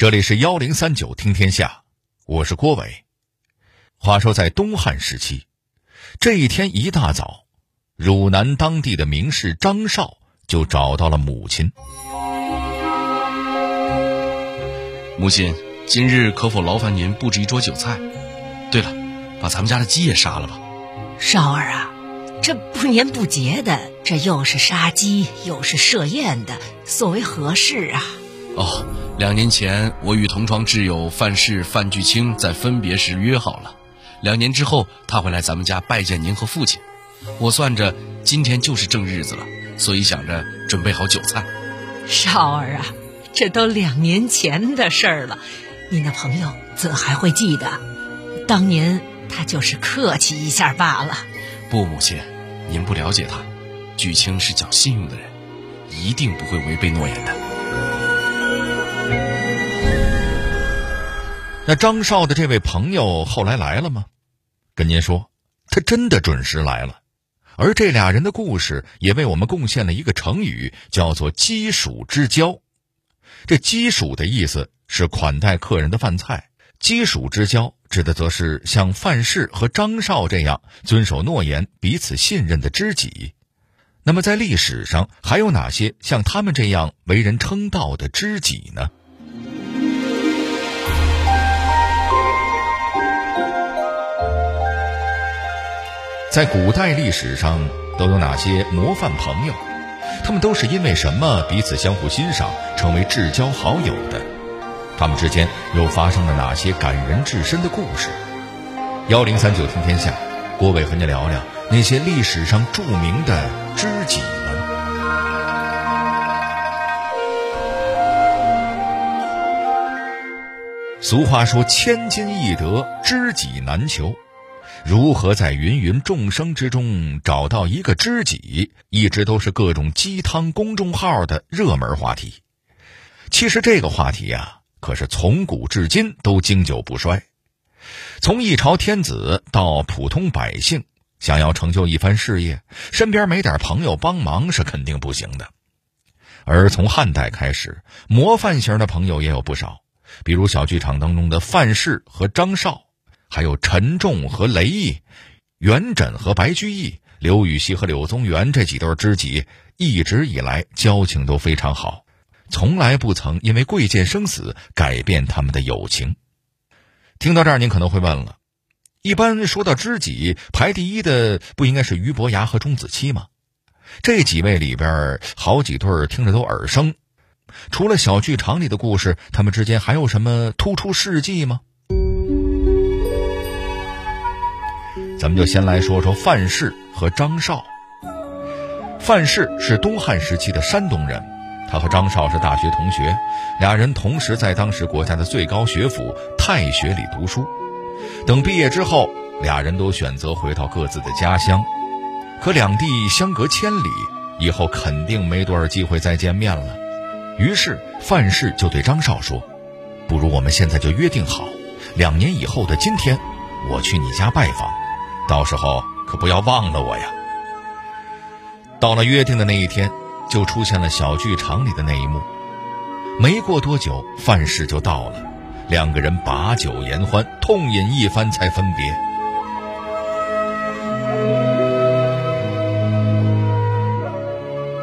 这里是幺零三九听天下，我是郭伟。话说在东汉时期，这一天一大早，汝南当地的名士张绍就找到了母亲。母亲，今日可否劳烦您布置一桌酒菜？对了，把咱们家的鸡也杀了吧。少儿啊，这不年不节的，这又是杀鸡又是设宴的，所为何事啊？哦，两年前我与同窗挚友范氏范巨清在分别时约好了，两年之后他会来咱们家拜见您和父亲。我算着今天就是正日子了，所以想着准备好酒菜。少儿啊，这都两年前的事儿了，你那朋友怎还会记得？当年他就是客气一下罢了。不，母亲，您不了解他，巨清是讲信用的人，一定不会违背诺言的。那张少的这位朋友后来来了吗？跟您说，他真的准时来了。而这俩人的故事也为我们贡献了一个成语，叫做“鸡黍之交”。这“鸡黍”的意思是款待客人的饭菜，“鸡黍之交”指的则是像范氏和张少这样遵守诺言、彼此信任的知己。那么，在历史上还有哪些像他们这样为人称道的知己呢？在古代历史上都有哪些模范朋友？他们都是因为什么彼此相互欣赏，成为至交好友的？他们之间又发生了哪些感人至深的故事？幺零三九听天下，郭伟和你聊聊那些历史上著名的知己们。俗话说：“千金易得，知己难求。”如何在芸芸众生之中找到一个知己，一直都是各种鸡汤公众号的热门话题。其实这个话题呀，可是从古至今都经久不衰。从一朝天子到普通百姓，想要成就一番事业，身边没点朋友帮忙是肯定不行的。而从汉代开始，模范型的朋友也有不少，比如小剧场当中的范氏和张绍。还有陈仲和雷毅，元稹和白居易，刘禹锡和柳宗元这几对知己，一直以来交情都非常好，从来不曾因为贵贱生死改变他们的友情。听到这儿，您可能会问了：一般说到知己，排第一的不应该是俞伯牙和钟子期吗？这几位里边，好几对听着都耳生。除了小剧场里的故事，他们之间还有什么突出事迹吗？咱们就先来说说范氏和张绍。范氏是东汉时期的山东人，他和张绍是大学同学，俩人同时在当时国家的最高学府太学里读书。等毕业之后，俩人都选择回到各自的家乡，可两地相隔千里，以后肯定没多少机会再见面了。于是范氏就对张绍说：“不如我们现在就约定好，两年以后的今天，我去你家拜访。”到时候可不要忘了我呀！到了约定的那一天，就出现了小剧场里的那一幕。没过多久，范氏就到了，两个人把酒言欢，痛饮一番才分别。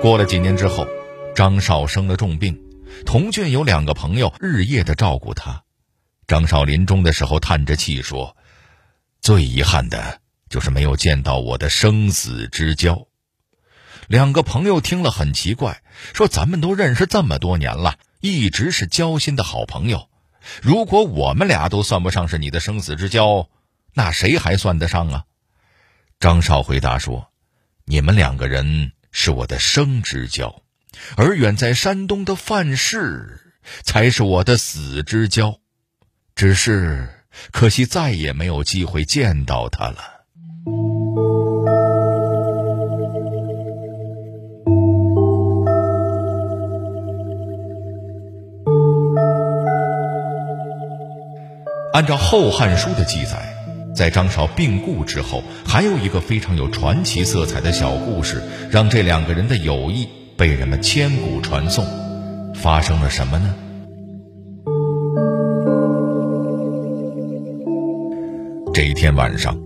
过了几年之后，张少生了重病，童俊有两个朋友日夜的照顾他。张少临终的时候叹着气说：“最遗憾的。”就是没有见到我的生死之交。两个朋友听了很奇怪，说：“咱们都认识这么多年了，一直是交心的好朋友。如果我们俩都算不上是你的生死之交，那谁还算得上啊？”张少回答说：“你们两个人是我的生之交，而远在山东的范氏才是我的死之交。只是可惜再也没有机会见到他了。”按照后汉书的记载，在张韶病故之后，还有一个非常有传奇色彩的小故事，让这两个人的友谊被人们千古传颂。发生了什么呢？这一天晚上，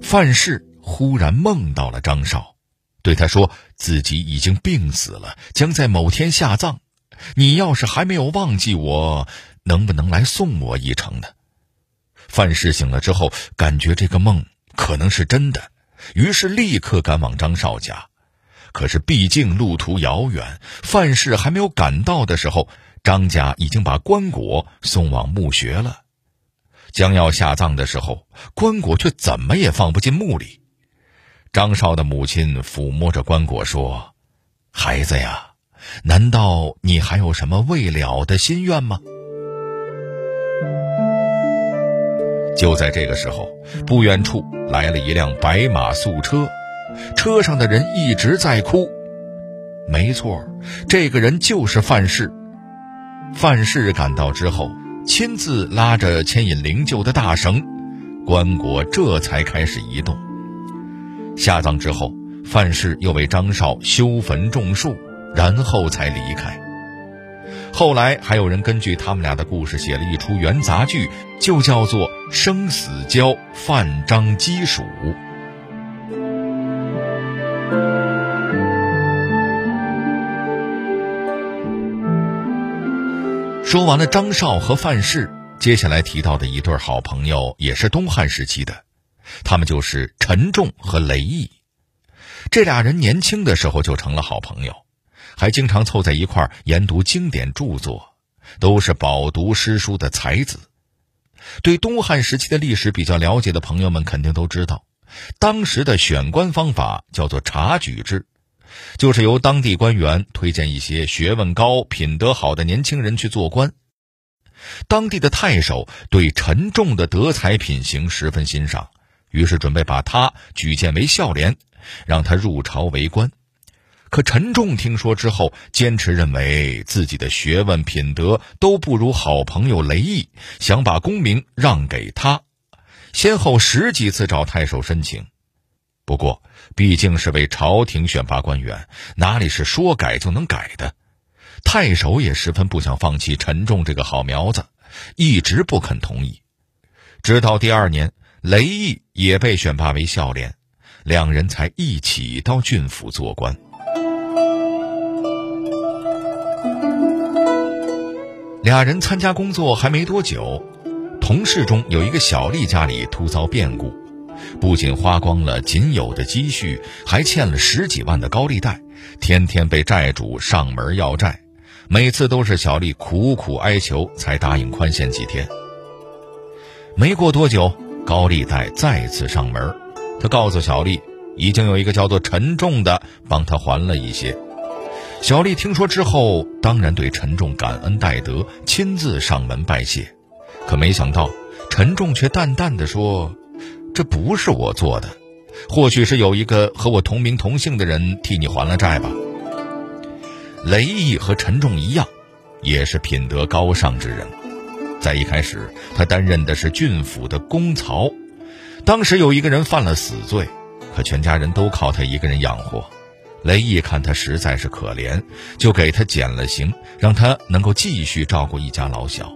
范氏忽然梦到了张韶，对他说，自己已经病死了，将在某天下葬，你要是还没有忘记我，能不能来送我一程呢？范氏醒了之后，感觉这个梦可能是真的，于是立刻赶往张少家。可是毕竟路途遥远，范氏还没有赶到的时候，张家已经把棺椁送往墓穴了。将要下葬的时候，棺椁却怎么也放不进墓里。张少的母亲抚摸着棺椁说：“孩子呀，难道你还有什么未了的心愿吗？”就在这个时候，不远处来了一辆白马素车，车上的人一直在哭。没错，这个人就是范氏。范氏赶到之后，亲自拉着牵引灵柩的大绳，棺椁这才开始移动。下葬之后，范氏又为张少修坟种树，然后才离开。后来还有人根据他们俩的故事写了一出元杂剧，就叫做《生死交范张鸡黍》。说完了张少和范氏，接下来提到的一对好朋友也是东汉时期的，他们就是陈仲和雷毅。这俩人年轻的时候就成了好朋友。还经常凑在一块儿研读经典著作，都是饱读诗书的才子。对东汉时期的历史比较了解的朋友们肯定都知道，当时的选官方法叫做察举制，就是由当地官员推荐一些学问高、品德好的年轻人去做官。当地的太守对陈仲的德才品行十分欣赏，于是准备把他举荐为孝廉，让他入朝为官。可陈仲听说之后，坚持认为自己的学问品德都不如好朋友雷毅，想把功名让给他，先后十几次找太守申请。不过，毕竟是为朝廷选拔官员，哪里是说改就能改的？太守也十分不想放弃陈仲这个好苗子，一直不肯同意。直到第二年，雷毅也被选拔为孝廉，两人才一起到郡府做官。俩人参加工作还没多久，同事中有一个小丽家里突遭变故，不仅花光了仅有的积蓄，还欠了十几万的高利贷，天天被债主上门要债，每次都是小丽苦苦哀求才答应宽限几天。没过多久，高利贷再次上门，他告诉小丽，已经有一个叫做陈重的帮他还了一些。小丽听说之后，当然对陈重感恩戴德，亲自上门拜谢。可没想到，陈重却淡淡的说：“这不是我做的，或许是有一个和我同名同姓的人替你还了债吧。”雷毅和陈重一样，也是品德高尚之人。在一开始，他担任的是郡府的公曹。当时有一个人犯了死罪，可全家人都靠他一个人养活。雷毅看他实在是可怜，就给他减了刑，让他能够继续照顾一家老小。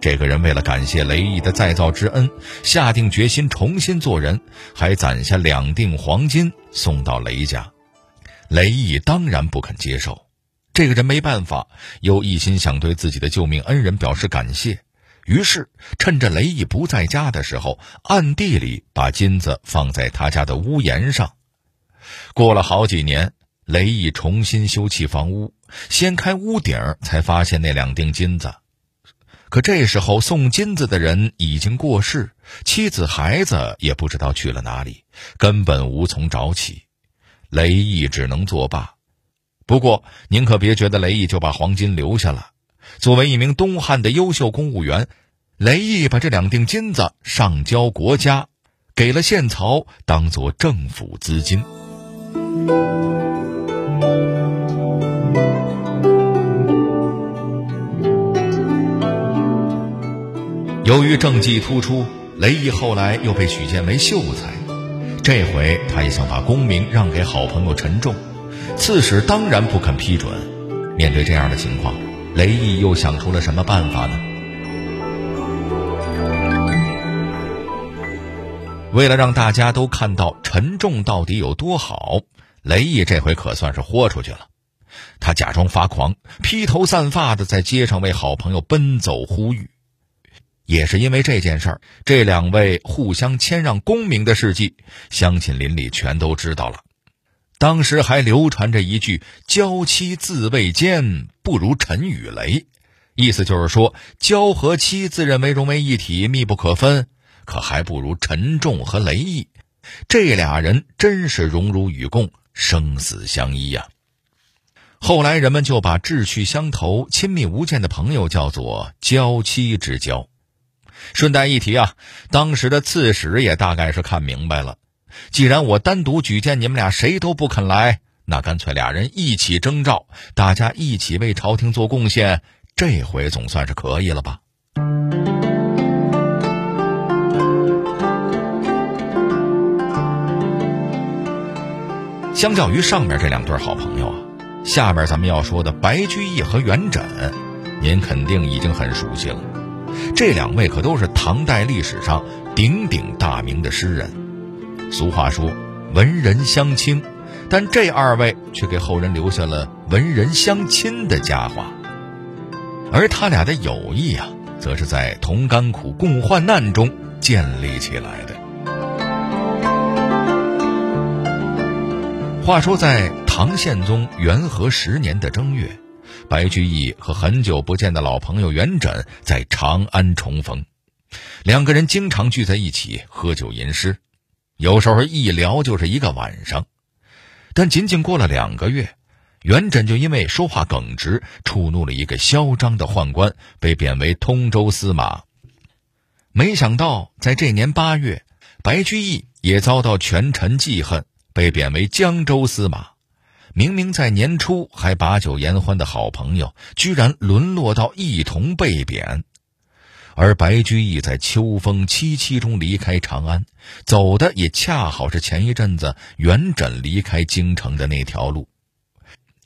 这个人为了感谢雷毅的再造之恩，下定决心重新做人，还攒下两锭黄金送到雷家。雷毅当然不肯接受。这个人没办法，又一心想对自己的救命恩人表示感谢，于是趁着雷毅不在家的时候，暗地里把金子放在他家的屋檐上。过了好几年，雷毅重新修葺房屋，掀开屋顶，才发现那两锭金子。可这时候送金子的人已经过世，妻子孩子也不知道去了哪里，根本无从找起。雷毅只能作罢。不过您可别觉得雷毅就把黄金留下了。作为一名东汉的优秀公务员，雷毅把这两锭金子上交国家，给了县曹当做政府资金。由于政绩突出，雷毅后来又被许荐为秀才。这回他也想把功名让给好朋友陈重，刺史当然不肯批准。面对这样的情况，雷毅又想出了什么办法呢？为了让大家都看到陈重到底有多好，雷毅这回可算是豁出去了。他假装发狂，披头散发的在街上为好朋友奔走呼吁。也是因为这件事儿，这两位互相谦让功名的事迹，乡亲邻里全都知道了。当时还流传着一句“娇妻自卫坚，不如陈与雷”，意思就是说，娇和妻自认为融为一体，密不可分，可还不如陈重和雷毅。这俩人真是荣辱与共，生死相依呀。后来人们就把志趣相投、亲密无间的朋友叫做“娇妻之交”。顺带一提啊，当时的刺史也大概是看明白了，既然我单独举荐你们俩谁都不肯来，那干脆俩人一起征召，大家一起为朝廷做贡献，这回总算是可以了吧？相较于上面这两对好朋友啊，下面咱们要说的白居易和元稹，您肯定已经很熟悉了。这两位可都是唐代历史上鼎鼎大名的诗人。俗话说“文人相轻”，但这二位却给后人留下了“文人相亲”的佳话。而他俩的友谊啊，则是在同甘苦、共患难中建立起来的。话说，在唐宪宗元和十年的正月。白居易和很久不见的老朋友元稹在长安重逢，两个人经常聚在一起喝酒吟诗，有时候一聊就是一个晚上。但仅仅过了两个月，元稹就因为说话耿直，触怒了一个嚣张的宦官，被贬为通州司马。没想到在这年八月，白居易也遭到权臣记恨，被贬为江州司马。明明在年初还把酒言欢的好朋友，居然沦落到一同被贬。而白居易在秋风凄凄中离开长安，走的也恰好是前一阵子元稹离开京城的那条路。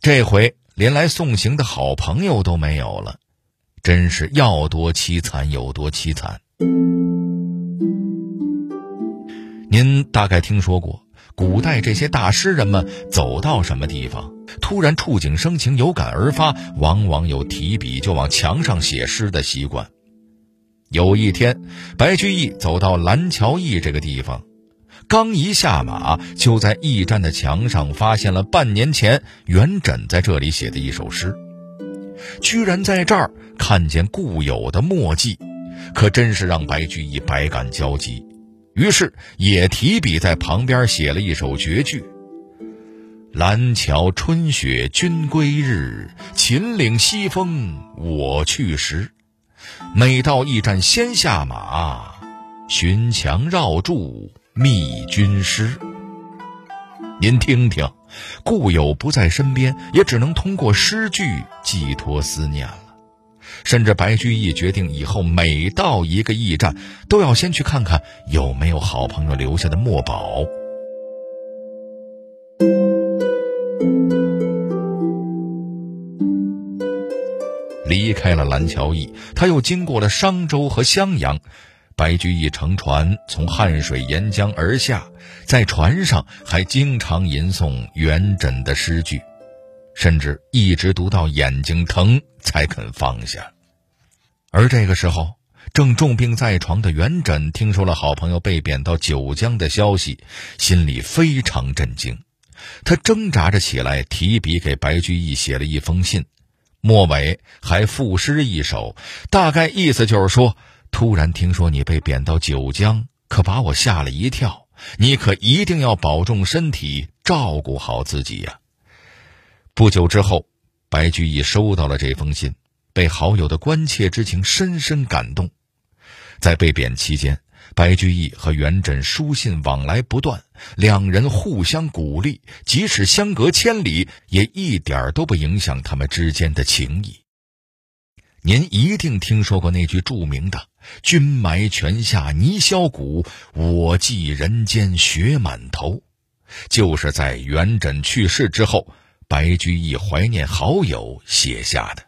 这回连来送行的好朋友都没有了，真是要多凄惨有多凄惨。您大概听说过。古代这些大诗人们走到什么地方，突然触景生情、有感而发，往往有提笔就往墙上写诗的习惯。有一天，白居易走到蓝桥驿这个地方，刚一下马，就在驿站的墙上发现了半年前元稹在这里写的一首诗，居然在这儿看见故友的墨迹，可真是让白居易百感交集。于是也提笔在旁边写了一首绝句：“蓝桥春雪君归日，秦岭西风我去时。每到驿站先下马，寻墙绕柱觅君诗。”您听听，故友不在身边，也只能通过诗句寄托思念了。甚至白居易决定以后每到一个驿站，都要先去看看有没有好朋友留下的墨宝。离开了蓝桥驿，他又经过了商州和襄阳。白居易乘船从汉水沿江而下，在船上还经常吟诵元稹的诗句。甚至一直读到眼睛疼才肯放下。而这个时候，正重病在床的元稹听说了好朋友被贬到九江的消息，心里非常震惊。他挣扎着起来，提笔给白居易写了一封信，末尾还赋诗一首，大概意思就是说：突然听说你被贬到九江，可把我吓了一跳。你可一定要保重身体，照顾好自己呀。不久之后，白居易收到了这封信，被好友的关切之情深深感动。在被贬期间，白居易和元稹书信往来不断，两人互相鼓励，即使相隔千里，也一点都不影响他们之间的情谊。您一定听说过那句著名的“君埋泉下泥销骨，我寄人间雪满头”，就是在元稹去世之后。白居易怀念好友写下的，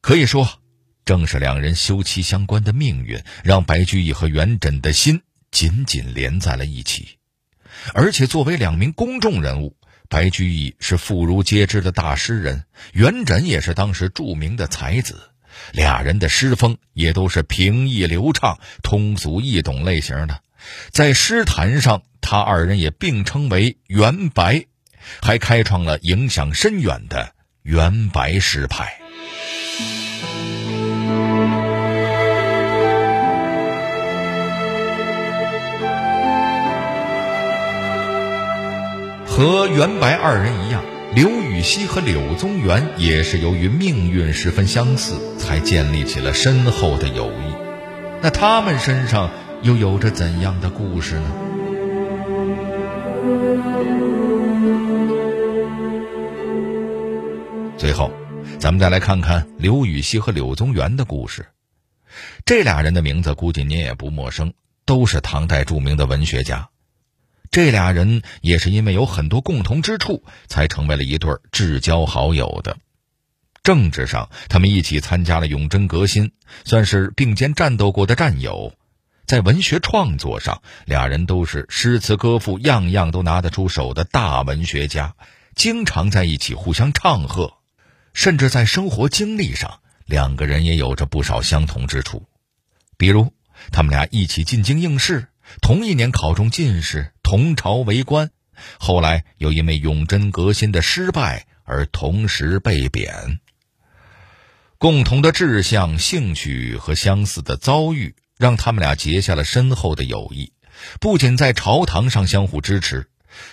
可以说，正是两人休戚相关的命运，让白居易和元稹的心紧紧连在了一起。而且作为两名公众人物，白居易是妇孺皆知的大诗人，元稹也是当时著名的才子，俩人的诗风也都是平易流畅、通俗易懂类型的。在诗坛上，他二人也并称为“元白”，还开创了影响深远的元白诗派。和元白二人一样，刘禹锡和柳宗元也是由于命运十分相似，才建立起了深厚的友谊。那他们身上又有着怎样的故事呢？最后，咱们再来看看刘禹锡和柳宗元的故事。这俩人的名字估计您也不陌生，都是唐代著名的文学家。这俩人也是因为有很多共同之处，才成为了一对至交好友的。政治上，他们一起参加了永贞革新，算是并肩战斗过的战友；在文学创作上，俩人都是诗词歌赋样样都拿得出手的大文学家，经常在一起互相唱和。甚至在生活经历上，两个人也有着不少相同之处，比如他们俩一起进京应试。同一年考中进士，同朝为官，后来又因为永贞革新的失败而同时被贬。共同的志向、兴趣和相似的遭遇，让他们俩结下了深厚的友谊。不仅在朝堂上相互支持，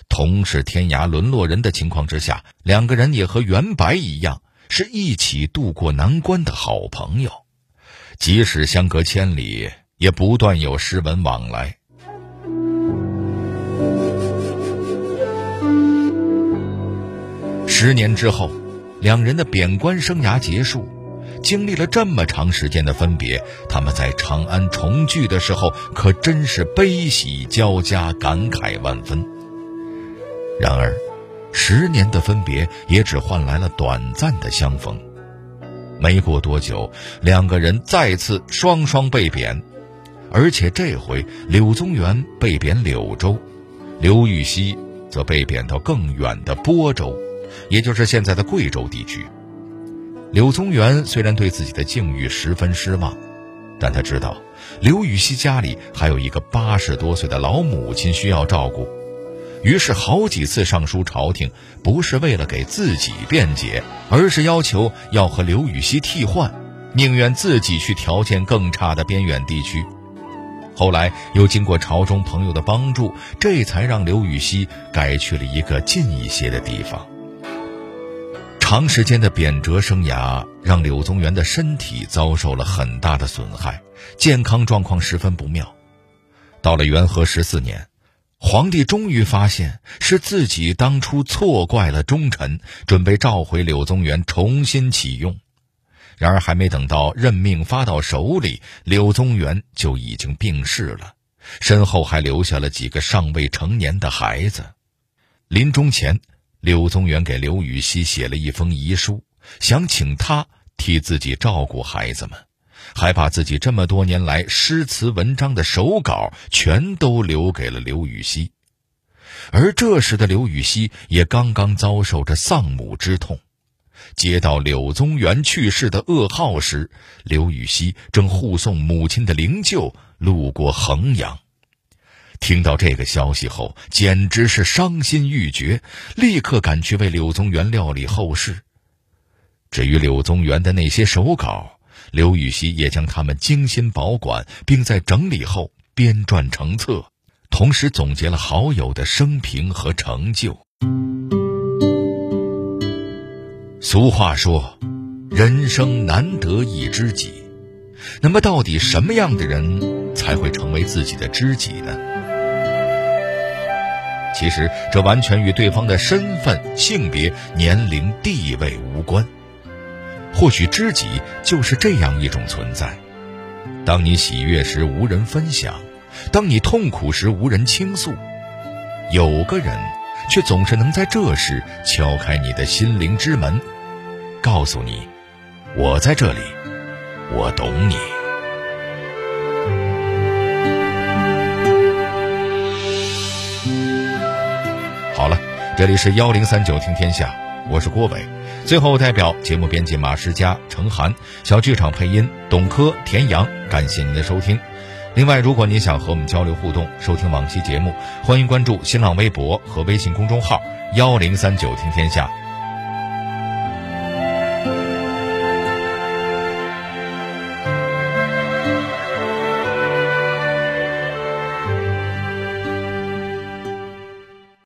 同是天涯沦落人的情况之下，两个人也和袁白一样，是一起渡过难关的好朋友。即使相隔千里，也不断有诗文往来。十年之后，两人的贬官生涯结束，经历了这么长时间的分别，他们在长安重聚的时候，可真是悲喜交加，感慨万分。然而，十年的分别也只换来了短暂的相逢。没过多久，两个人再次双双被贬，而且这回柳宗元被贬柳州，刘禹锡则被贬到更远的播州。也就是现在的贵州地区。柳宗元虽然对自己的境遇十分失望，但他知道刘禹锡家里还有一个八十多岁的老母亲需要照顾，于是好几次上书朝廷，不是为了给自己辩解，而是要求要和刘禹锡替换，宁愿自己去条件更差的边远地区。后来又经过朝中朋友的帮助，这才让刘禹锡改去了一个近一些的地方。长时间的贬谪生涯让柳宗元的身体遭受了很大的损害，健康状况十分不妙。到了元和十四年，皇帝终于发现是自己当初错怪了忠臣，准备召回柳宗元重新启用。然而，还没等到任命发到手里，柳宗元就已经病逝了，身后还留下了几个尚未成年的孩子。临终前。柳宗元给刘禹锡写了一封遗书，想请他替自己照顾孩子们，还把自己这么多年来诗词文章的手稿全都留给了刘禹锡。而这时的刘禹锡也刚刚遭受着丧母之痛，接到柳宗元去世的噩耗时，刘禹锡正护送母亲的灵柩路过衡阳。听到这个消息后，简直是伤心欲绝，立刻赶去为柳宗元料理后事。至于柳宗元的那些手稿，刘禹锡也将他们精心保管，并在整理后编撰成册，同时总结了好友的生平和成就。俗话说：“人生难得一知己。”那么，到底什么样的人才会成为自己的知己呢？其实，这完全与对方的身份、性别、年龄、地位无关。或许知己就是这样一种存在：当你喜悦时无人分享，当你痛苦时无人倾诉，有个人却总是能在这时敲开你的心灵之门，告诉你：“我在这里，我懂你。”这里是幺零三九听天下，我是郭伟。最后，代表节目编辑马世佳、程涵，小剧场配音董珂、田阳，感谢您的收听。另外，如果您想和我们交流互动、收听往期节目，欢迎关注新浪微博和微信公众号“幺零三九听天下”。